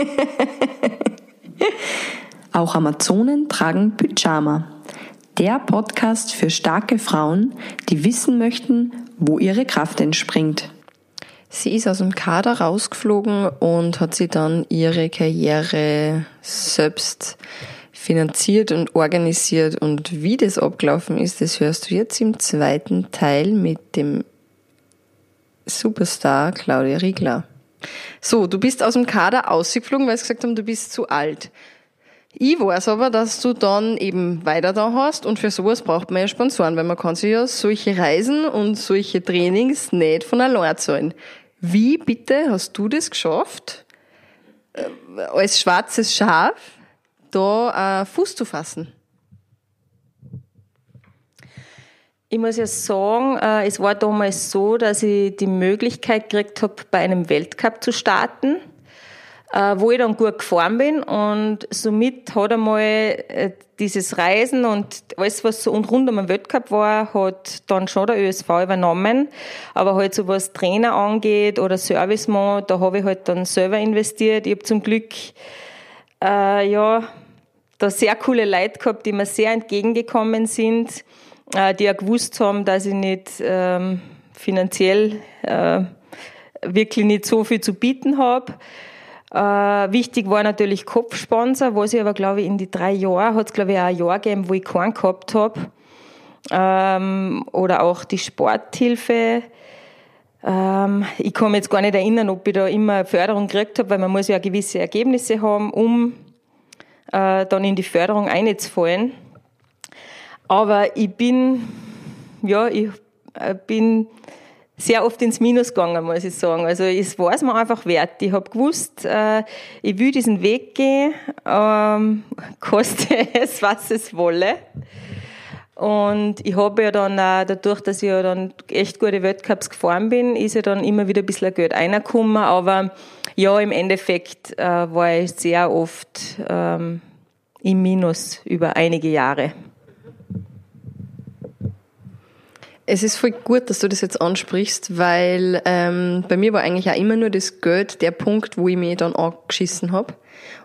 Auch Amazonen tragen Pyjama. Der Podcast für starke Frauen, die wissen möchten, wo ihre Kraft entspringt. Sie ist aus dem Kader rausgeflogen und hat sie dann ihre Karriere selbst finanziert und organisiert. Und wie das abgelaufen ist, das hörst du jetzt im zweiten Teil mit dem Superstar Claudia Riegler. So, du bist aus dem Kader ausgeflogen, weil sie gesagt haben, du bist zu alt. Ich weiß aber, dass du dann eben weiter da hast und für sowas braucht man ja Sponsoren, weil man kann sich ja solche Reisen und solche Trainings nicht von allein zahlen. Wie bitte hast du das geschafft, äh, als schwarzes Schaf da äh, Fuß zu fassen? Ich muss ja sagen, äh, es war damals so, dass ich die Möglichkeit gekriegt habe, bei einem Weltcup zu starten, äh, wo ich dann gut gefahren bin und somit hat einmal äh, dieses Reisen und alles, was so rund um den Weltcup war, hat dann schon der ÖSV übernommen. Aber halt so was Trainer angeht oder Serviceman, da habe ich halt dann selber investiert. Ich habe zum Glück, äh, ja, da sehr coole Leute gehabt, die mir sehr entgegengekommen sind äh, die ja gewusst haben, dass ich nicht ähm, finanziell äh, wirklich nicht so viel zu bieten habe. Äh, wichtig war natürlich Kopfsponsor, was ich aber, glaube ich, in die drei Jahre, hat es, glaube ich, auch ein Jahr gegeben, wo ich keinen gehabt habe. Ähm, oder auch die Sporthilfe. Ähm, ich kann mich jetzt gar nicht erinnern, ob ich da immer Förderung gekriegt habe, weil man muss ja gewisse Ergebnisse haben, um äh, dann in die Förderung einzufallen. Aber ich bin, ja, ich äh, bin sehr oft ins Minus gegangen, muss ich sagen. Also es war es mir einfach wert. Ich habe gewusst, äh, ich will diesen Weg gehen, ähm, koste es, was es wolle. Und ich habe ja dann auch, dadurch, dass ich ja dann echt gute Weltcups gefahren bin, ist ja dann immer wieder ein bisschen Geld reingekommen. Aber ja, im Endeffekt äh, war ich sehr oft ähm, im Minus über einige Jahre. Es ist voll gut, dass du das jetzt ansprichst, weil ähm, bei mir war eigentlich auch immer nur das Geld der Punkt, wo ich mich dann angeschissen habe.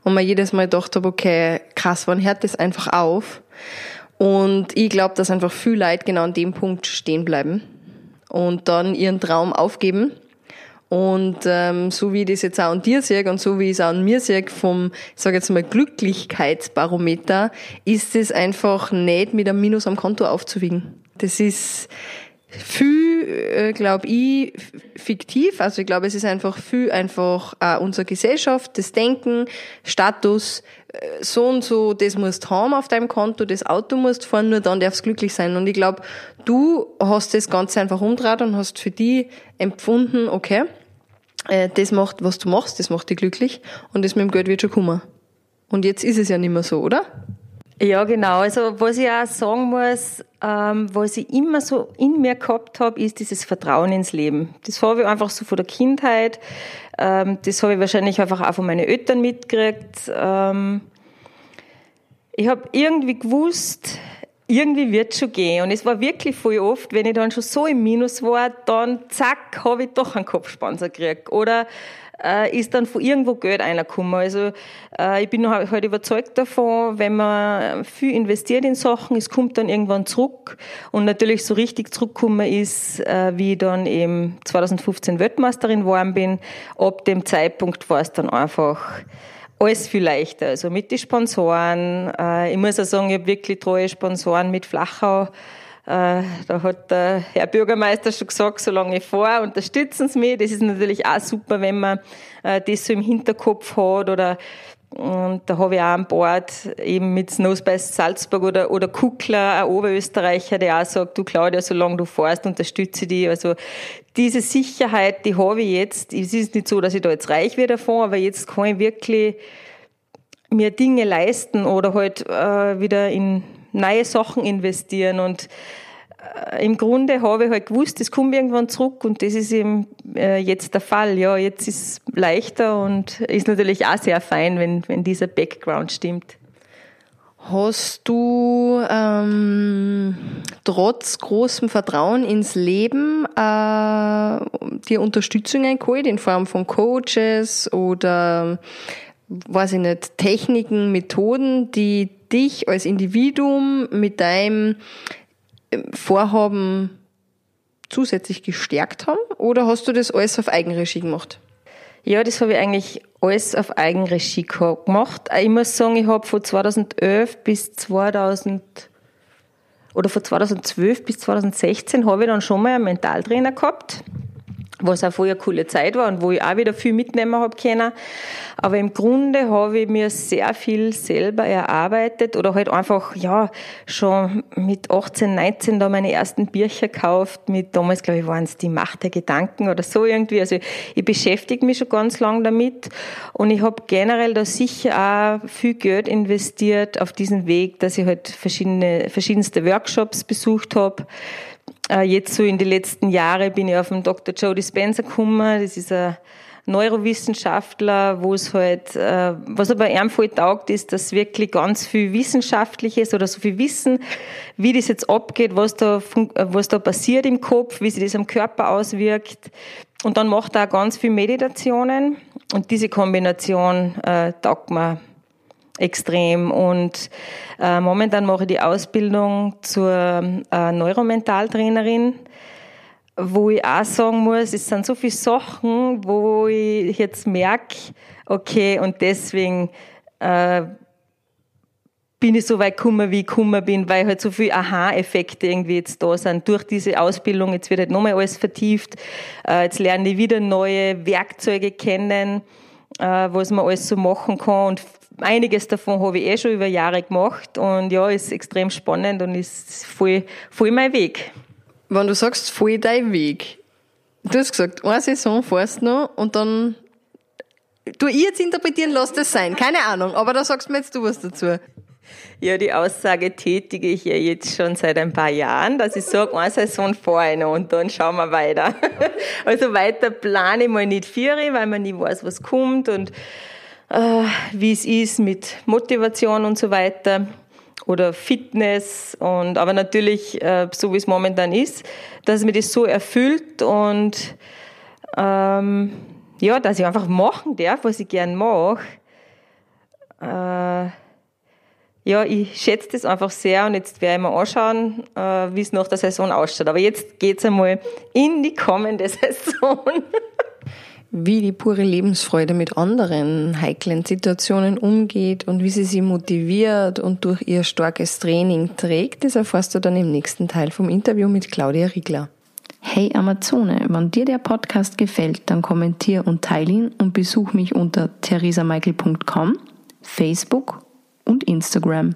Und mir jedes Mal gedacht habe, okay, krass, wann hört das einfach auf? Und ich glaube, dass einfach viel Leute genau an dem Punkt stehen bleiben und dann ihren Traum aufgeben. Und ähm, so wie ich das jetzt auch an dir sehe und so wie ich es auch an mir sehe vom, ich sage jetzt mal, Glücklichkeitsbarometer, ist es einfach nicht mit einem Minus am Konto aufzuwiegen. Das ist viel, äh, glaube ich, fiktiv. Also ich glaube, es ist einfach viel einfach äh, unsere Gesellschaft, das Denken, Status, äh, so und so, das musst haben auf deinem Konto, das Auto musst fahren, nur dann darfst du glücklich sein. Und ich glaube, du hast das Ganze einfach umdreht und hast für die empfunden, okay, äh, das macht, was du machst, das macht dich glücklich und das mit dem Geld wird schon kommen. Und jetzt ist es ja nicht mehr so, oder? Ja, genau. Also was ich auch sagen muss, ähm, was ich immer so in mir gehabt habe, ist dieses Vertrauen ins Leben. Das habe ich einfach so von der Kindheit. Ähm, das habe ich wahrscheinlich einfach auch von meinen Eltern mitgekriegt. Ähm, ich habe irgendwie gewusst, irgendwie wird schon gehen. Und es war wirklich voll oft, wenn ich dann schon so im Minus war, dann zack, habe ich doch einen Kopfspanzer gekriegt. Oder äh, ist dann von irgendwo Geld reingekommen. Also äh, ich bin halt überzeugt davon, wenn man viel investiert in Sachen, es kommt dann irgendwann zurück. Und natürlich so richtig zurückgekommen ist, äh, wie ich dann eben 2015 Weltmeisterin geworden bin. Ab dem Zeitpunkt war es dann einfach alles viel leichter. Also mit den Sponsoren. Äh, ich muss auch sagen, ich habe wirklich treue Sponsoren mit Flachau. Äh, da hat der Herr Bürgermeister schon gesagt, solange ich fahre, unterstützen Sie mich. Das ist natürlich auch super, wenn man äh, das so im Hinterkopf hat oder und da habe ich auch an Bord eben mit Snowspice Salzburg oder, oder Kuckler, ein Oberösterreicher, der auch sagt, du Claudia, solange du fährst, unterstütze ich dich. Also diese Sicherheit, die habe ich jetzt. Es ist nicht so, dass ich da jetzt reich werde davon, aber jetzt kann ich wirklich mir Dinge leisten oder halt äh, wieder in neue Sachen investieren und äh, im Grunde habe ich halt gewusst, das kommt irgendwann zurück und das ist eben äh, jetzt der Fall. Ja, jetzt ist es leichter und ist natürlich auch sehr fein, wenn, wenn dieser Background stimmt. Hast du ähm, trotz großem Vertrauen ins Leben äh, dir Unterstützung eingeholt in Form von Coaches oder weiß ich nicht, Techniken, Methoden, die dich als Individuum mit deinem ähm, Vorhaben zusätzlich gestärkt haben? Oder hast du das alles auf Eigenregie gemacht? Ja, das habe ich eigentlich alles auf Eigenregie gemacht. Ich muss sagen, ich habe von 2011 bis 2000 oder von 2012 bis 2016 habe ich dann schon mal einen Mentaltrainer gehabt was auch vorher eine coole Zeit war und wo ich auch wieder viel mitnehmen habe können. Aber im Grunde habe ich mir sehr viel selber erarbeitet oder halt einfach, ja, schon mit 18, 19 da meine ersten Bücher gekauft. Mit damals, glaube ich, waren es die Macht der Gedanken oder so irgendwie. Also ich beschäftige mich schon ganz lang damit und ich habe generell da sicher auch viel Geld investiert auf diesen Weg, dass ich halt verschiedene, verschiedenste Workshops besucht habe jetzt so in den letzten Jahren bin ich auf den Dr. Joe Dispenza gekommen. Das ist ein Neurowissenschaftler, wo es halt, äh, was aber ihm voll taugt, ist, dass wirklich ganz viel Wissenschaftliches oder so viel Wissen, wie das jetzt abgeht, was da, was da passiert im Kopf, wie sich das am Körper auswirkt. Und dann macht er auch ganz viel Meditationen. Und diese Kombination äh, taugt mir extrem. Und äh, momentan mache ich die Ausbildung zur äh, Neuromentaltrainerin, wo ich auch sagen muss, es sind so viele Sachen, wo ich jetzt merke, okay, und deswegen äh, bin ich so weit gekommen, wie ich gekommen bin, weil halt so viele Aha-Effekte irgendwie jetzt da sind. Durch diese Ausbildung, jetzt wird halt nochmal alles vertieft, äh, jetzt lerne ich wieder neue Werkzeuge kennen, äh, was man alles so machen kann und einiges davon habe ich eh schon über Jahre gemacht und ja, ist extrem spannend und ist voll, voll mein Weg. Wenn du sagst, voll dein Weg, du hast gesagt, eine Saison fährst noch und dann, du ich jetzt interpretieren, lass das sein, keine Ahnung, aber da sagst mir jetzt du was dazu. Ja, die Aussage tätige ich ja jetzt schon seit ein paar Jahren, dass ich sage, eine Saison fahre ich noch und dann schauen wir weiter. Also weiter plane ich mal nicht vier, weil man nie weiß, was kommt und wie es ist mit Motivation und so weiter oder Fitness und aber natürlich äh, so wie es momentan ist, dass mir das so erfüllt und ähm, ja, dass ich einfach machen darf, was ich gern mache. Äh, ja, ich schätze das einfach sehr und jetzt werde ich mir anschauen, äh, wie es nach der Saison ausschaut. Aber jetzt geht's einmal in die kommende Saison wie die pure Lebensfreude mit anderen heiklen Situationen umgeht und wie sie sie motiviert und durch ihr starkes Training trägt, das erfährst du dann im nächsten Teil vom Interview mit Claudia Riegler. Hey Amazone, wenn dir der Podcast gefällt, dann kommentier und teile ihn und besuch mich unter theresamichael.com, Facebook und Instagram.